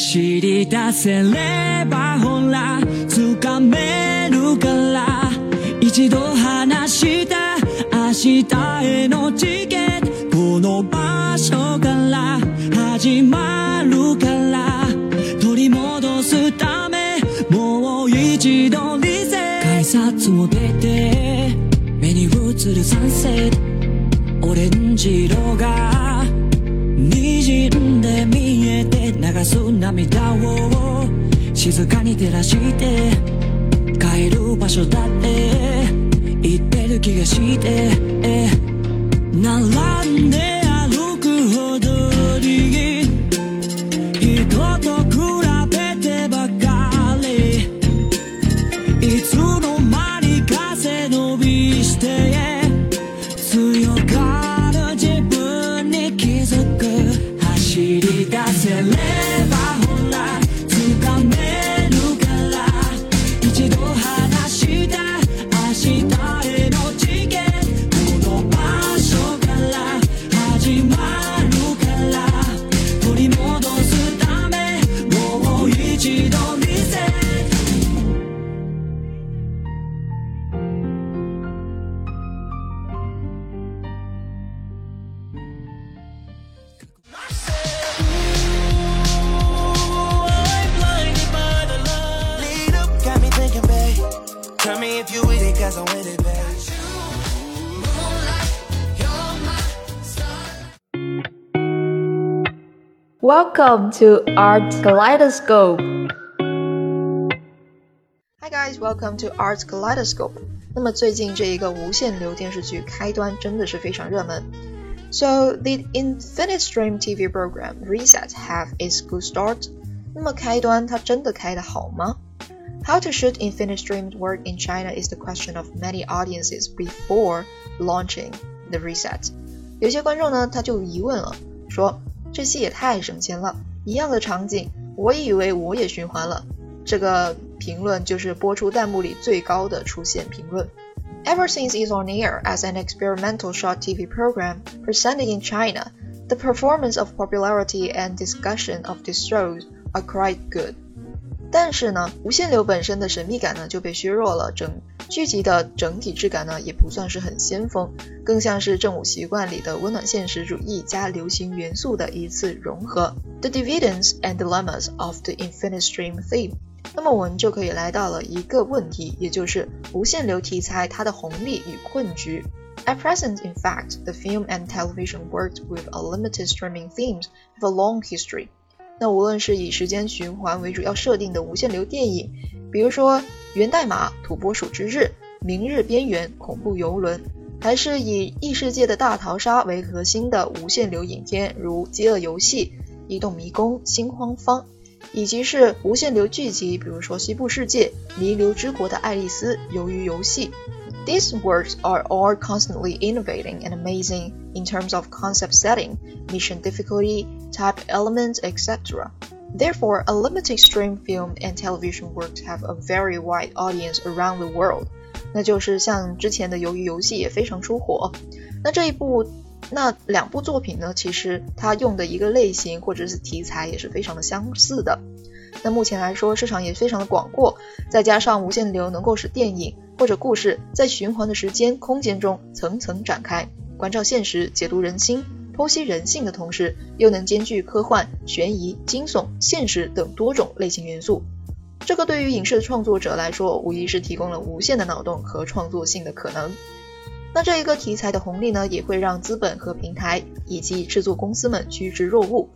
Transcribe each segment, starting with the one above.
走り出せればほら掴めるから一度話した明日へのチケットこの場所から始まるから取り戻すためもう一度リセ改札を出て目に映るサンセットオレンジ色がて流す涙を静かに照らして帰る場所だって言ってる気がして並んで Die. if you with it, cause I'm with it, babe. Welcome to Art Kaleidoscope. Hi guys, welcome to Art Kaleidoscope. 那么最近这一个无限流电视剧开端真的是非常热门。So the Infinite Stream TV program Reset have its good start. 那么开端它真的开得好吗 ？How to shoot Infinite Stream work in China is the question of many audiences before launching the Reset. 有些观众呢他就疑问了，说这戏也太省钱了，一样的场景，我以为我也循环了。这个评论就是播出弹幕里最高的出现评论。Ever since it's on air as an experimental short TV program presented in China, the performance of popularity and discussion of these shows are quite good. 但是呢，无限流本身的神秘感呢就被削弱了，整剧集的整体质感呢也不算是很先锋，更像是正午习惯里的温暖现实主义加流行元素的一次融合。The dividends and dilemmas of the infinite stream theme 那么我们就可以来到了一个问题，也就是无限流题材它的红利与困局。At present, in fact, the film and television worked with a limited streaming themes have a long history. 那无论是以时间循环为主要设定的无限流电影，比如说《源代码》《土拨鼠之日》《明日边缘》《恐怖游轮》，还是以异世界的大逃杀为核心的无限流影片，如《饥饿游戏》《移动迷宫》《心慌方》。以及是无限流剧集，比如说《西部世界》《弥留之国的爱丽丝》《鱿鱼游戏》。These works are all constantly innovating and amazing in terms of concept setting, mission difficulty, type elements, etc. Therefore, a limited stream film and television works have a very wide audience around the world. 那就是像之前的《鱿鱼游戏》也非常出火。那这一部那两部作品呢，其实它用的一个类型或者是题材也是非常的相似的。那目前来说，市场也非常的广阔，再加上无限流能够使电影或者故事在循环的时间、空间中层层展开，关照现实、解读人心、剖析人性的同时，又能兼具科幻、悬疑、惊悚、现实等多种类型元素。这个对于影视创作者来说，无疑是提供了无限的脑洞和创作性的可能。那这一个题材的红利呢，也会让资本和平台以及制作公司们趋之若鹜。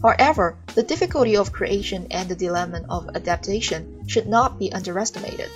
However, the difficulty of creation and the dilemma of adaptation should not be underestimated.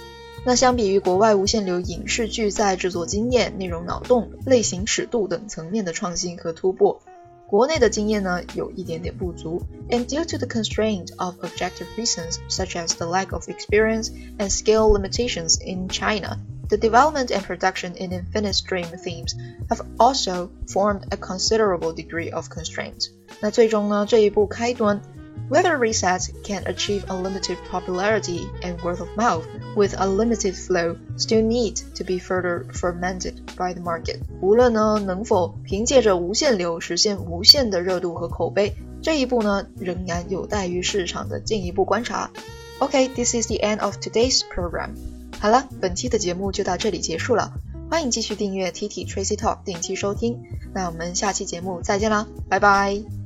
那相比于国外无限流影视剧在制作经验、内容脑洞、类型尺度等层面的创新和突破，国内的经验呢有一点点不足。And due to the constraint of objective reasons such as the lack of experience and scale limitations in China, the development and production in infinite stream themes have also formed a considerable degree of constraint. 那最终呢，这一部开端 Whether resets can achieve unlimited popularity and word of mouth with a limited flow still need to be further fermented by the market. 无论呢能否凭借着无限流实现无限的热度和口碑，这一步呢，仍然有待于市场的进一步观察。OK，this is the end of today's program。好了，本期的节目就到这里结束了。欢迎继续订阅 T T Tracy Talk，定期收听。那我们下期节目再见啦，拜拜。